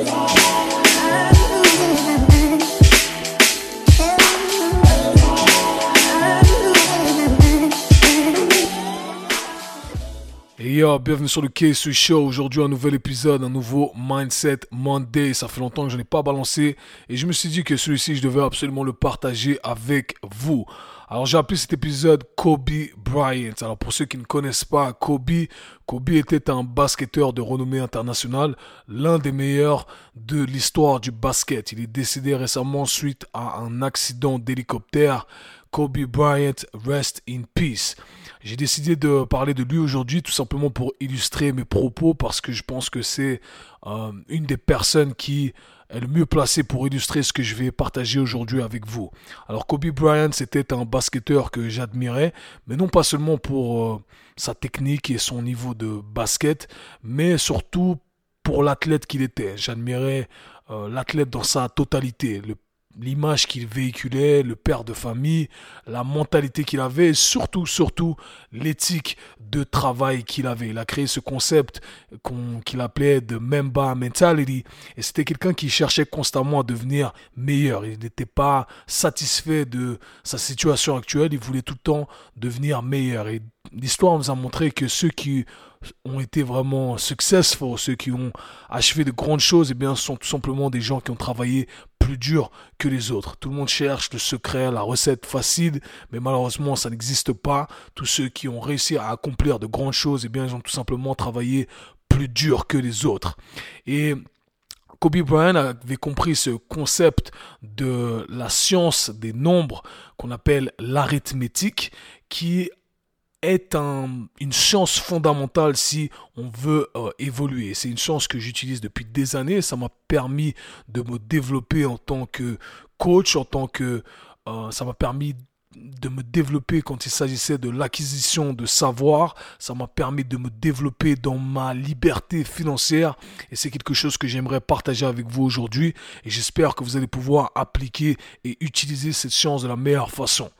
Et bienvenue sur le KSU Show. Aujourd'hui, un nouvel épisode, un nouveau Mindset Monday. Ça fait longtemps que je n'ai pas balancé et je me suis dit que celui-ci, je devais absolument le partager avec vous. Alors, j'ai appelé cet épisode Kobe Bryant. Alors, pour ceux qui ne connaissent pas Kobe, Kobe était un basketteur de renommée internationale, l'un des meilleurs de l'histoire du basket. Il est décédé récemment suite à un accident d'hélicoptère. Kobe Bryant, rest in peace. J'ai décidé de parler de lui aujourd'hui tout simplement pour illustrer mes propos parce que je pense que c'est euh, une des personnes qui est le mieux placée pour illustrer ce que je vais partager aujourd'hui avec vous. Alors Kobe Bryant, c'était un basketteur que j'admirais, mais non pas seulement pour euh, sa technique et son niveau de basket, mais surtout pour l'athlète qu'il était. J'admirais euh, l'athlète dans sa totalité, l'image qu'il véhiculait, le père de famille, la mentalité qu'il avait et surtout, surtout l'éthique de travail qu'il avait. Il a créé ce concept qu'il appelait de Memba Mentality et c'était quelqu'un qui cherchait constamment à devenir meilleur. Il n'était pas satisfait de sa situation actuelle, il voulait tout le temps devenir meilleur. Et l'histoire nous a montré que ceux qui ont été vraiment successful, ceux qui ont achevé de grandes choses, eh bien, sont tout simplement des gens qui ont travaillé plus dur que les autres. Tout le monde cherche le secret, la recette facile, mais malheureusement, ça n'existe pas. Tous ceux qui ont réussi à accomplir de grandes choses, eh bien, ils ont tout simplement travaillé plus dur que les autres. Et Kobe Bryant avait compris ce concept de la science des nombres qu'on appelle l'arithmétique, qui est un, une chance fondamentale si on veut euh, évoluer. C'est une chance que j'utilise depuis des années. Ça m'a permis de me développer en tant que coach, en tant que... Euh, ça m'a permis de me développer quand il s'agissait de l'acquisition de savoir. Ça m'a permis de me développer dans ma liberté financière. Et c'est quelque chose que j'aimerais partager avec vous aujourd'hui. Et j'espère que vous allez pouvoir appliquer et utiliser cette chance de la meilleure façon.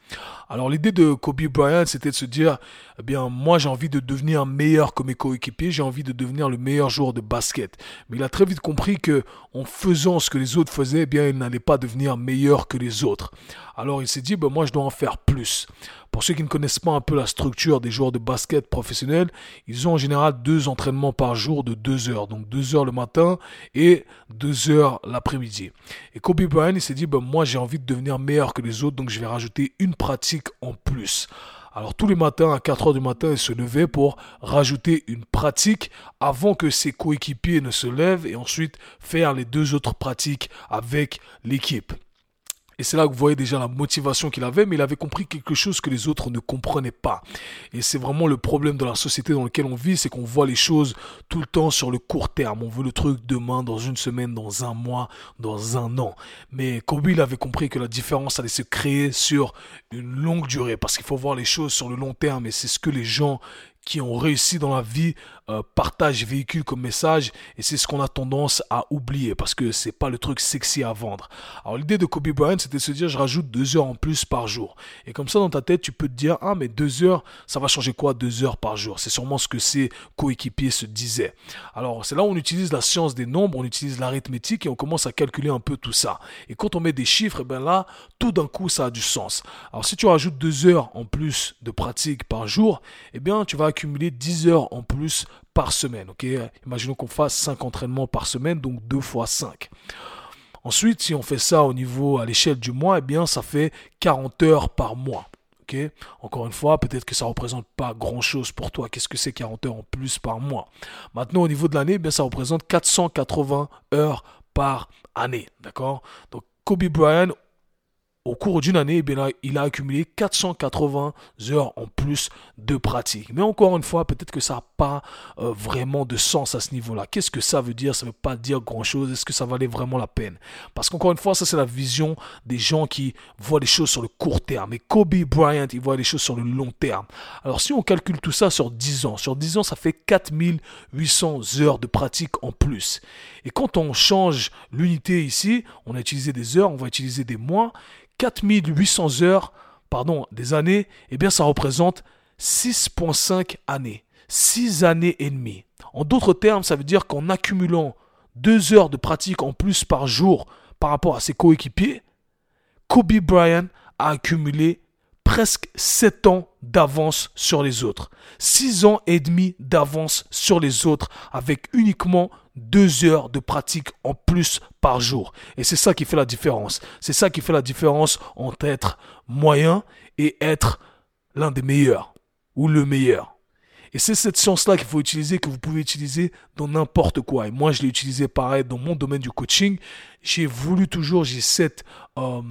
Alors l'idée de Kobe Bryant, c'était de se dire, eh bien, moi j'ai envie de devenir meilleur que mes coéquipiers, j'ai envie de devenir le meilleur joueur de basket. Mais il a très vite compris que en faisant ce que les autres faisaient, eh bien, il n'allait pas devenir meilleur que les autres. Alors il s'est dit, ben, moi je dois en faire plus. Pour ceux qui ne connaissent pas un peu la structure des joueurs de basket professionnels, ils ont en général deux entraînements par jour de deux heures. Donc deux heures le matin et deux heures l'après-midi. Et Kobe Bryant, il s'est dit, ben, moi j'ai envie de devenir meilleur que les autres, donc je vais rajouter une pratique en plus. Alors tous les matins à 4 heures du matin, il se levait pour rajouter une pratique avant que ses coéquipiers ne se lèvent et ensuite faire les deux autres pratiques avec l'équipe. Et c'est là que vous voyez déjà la motivation qu'il avait, mais il avait compris quelque chose que les autres ne comprenaient pas. Et c'est vraiment le problème de la société dans laquelle on vit, c'est qu'on voit les choses tout le temps sur le court terme. On veut le truc demain, dans une semaine, dans un mois, dans un an. Mais Kobe, il avait compris que la différence allait se créer sur une longue durée, parce qu'il faut voir les choses sur le long terme, et c'est ce que les gens qui ont réussi dans la vie euh, partagent, véhiculent comme message et c'est ce qu'on a tendance à oublier parce que c'est pas le truc sexy à vendre. Alors l'idée de Kobe Bryant c'était de se dire je rajoute deux heures en plus par jour et comme ça dans ta tête tu peux te dire ah mais deux heures ça va changer quoi deux heures par jour? C'est sûrement ce que ses coéquipiers se disaient. Alors c'est là où on utilise la science des nombres, on utilise l'arithmétique et on commence à calculer un peu tout ça. Et quand on met des chiffres, et eh ben là tout d'un coup ça a du sens. Alors si tu rajoutes deux heures en plus de pratique par jour, eh bien tu vas accumuler 10 heures en plus par semaine. ok? Imaginons qu'on fasse 5 entraînements par semaine, donc 2 fois 5. Ensuite, si on fait ça au niveau à l'échelle du mois, eh bien ça fait 40 heures par mois. ok? Encore une fois, peut-être que ça représente pas grand-chose pour toi. Qu'est-ce que c'est 40 heures en plus par mois? Maintenant, au niveau de l'année, eh bien ça représente 480 heures par année. D'accord? Donc Kobe Bryant, au cours d'une année, eh il a accumulé 480 heures en plus de pratique. Mais encore une fois, peut-être que ça n'a pas euh, vraiment de sens à ce niveau-là. Qu'est-ce que ça veut dire? Ça ne veut pas dire grand-chose. Est-ce que ça valait vraiment la peine? Parce qu'encore une fois, ça c'est la vision des gens qui voient les choses sur le court terme. Et Kobe Bryant, il voit les choses sur le long terme. Alors si on calcule tout ça sur 10 ans, sur 10 ans, ça fait 4800 heures de pratique en plus. Et quand on change l'unité ici, on a utilisé des heures, on va utiliser des mois. 4800 heures, pardon, des années, eh bien ça représente 6,5 années. 6 années et demie. En d'autres termes, ça veut dire qu'en accumulant deux heures de pratique en plus par jour par rapport à ses coéquipiers, Kobe Bryant a accumulé presque 7 ans d'avance sur les autres. 6 ans et demi d'avance sur les autres avec uniquement 2 heures de pratique en plus par jour. Et c'est ça qui fait la différence. C'est ça qui fait la différence entre être moyen et être l'un des meilleurs ou le meilleur. Et c'est cette science-là qu'il faut utiliser, que vous pouvez utiliser dans n'importe quoi. Et moi, je l'ai utilisé pareil dans mon domaine du coaching. J'ai voulu toujours, j'ai cette euh,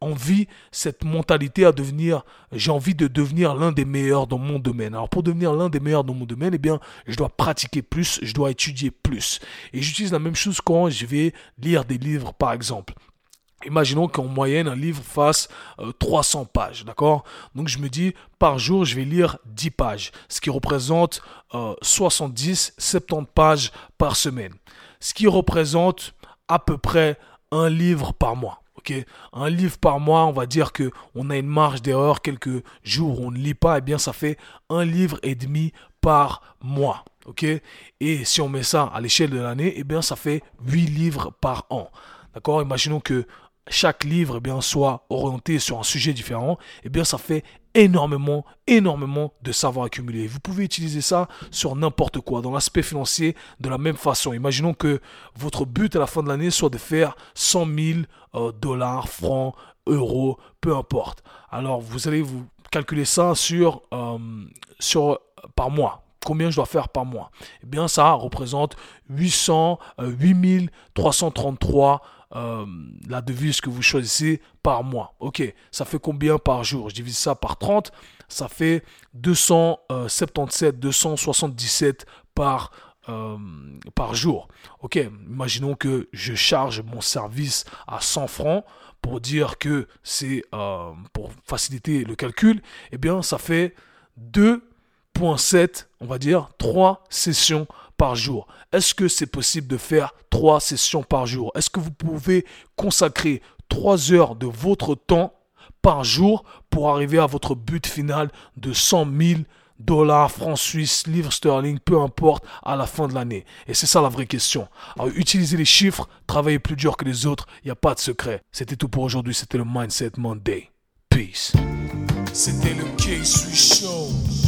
envie, cette mentalité à devenir, j'ai envie de devenir l'un des meilleurs dans mon domaine. Alors pour devenir l'un des meilleurs dans mon domaine, eh bien, je dois pratiquer plus, je dois étudier plus. Et j'utilise la même chose quand je vais lire des livres, par exemple. Imaginons qu'en moyenne, un livre fasse 300 euh, pages, d'accord? Donc je me dis, par jour, je vais lire 10 pages, ce qui représente 70, euh, 70 pages par semaine. Ce qui représente à peu près un livre par mois. Un livre par mois, on va dire que on a une marge d'erreur quelques jours on ne lit pas, et eh bien ça fait un livre et demi par mois. ok? Et si on met ça à l'échelle de l'année, et eh bien ça fait 8 livres par an. D'accord? Imaginons que chaque livre eh bien, soit orienté sur un sujet différent, eh bien, ça fait énormément, énormément de savoir accumulé. Vous pouvez utiliser ça sur n'importe quoi, dans l'aspect financier, de la même façon. Imaginons que votre but à la fin de l'année soit de faire 100 000 euh, dollars, francs, euros, peu importe. Alors, vous allez vous calculer ça sur, euh, sur par mois combien je dois faire par mois? Eh bien, ça représente 800, 8333 euh, la devise que vous choisissez par mois. Ok, ça fait combien par jour? Je divise ça par 30, ça fait 277, 277 par, euh, par jour. Ok, imaginons que je charge mon service à 100 francs pour dire que c'est euh, pour faciliter le calcul. Eh bien, ça fait 2.7, on va dire, 3 sessions par jour. Est-ce que c'est possible de faire trois sessions par jour? Est-ce que vous pouvez consacrer trois heures de votre temps par jour pour arriver à votre but final de 100 000 dollars, francs suisses, livres sterling, peu importe, à la fin de l'année? Et c'est ça la vraie question. Alors, utilisez les chiffres, travaillez plus dur que les autres, il n'y a pas de secret. C'était tout pour aujourd'hui, c'était le Mindset Monday. Peace. Show.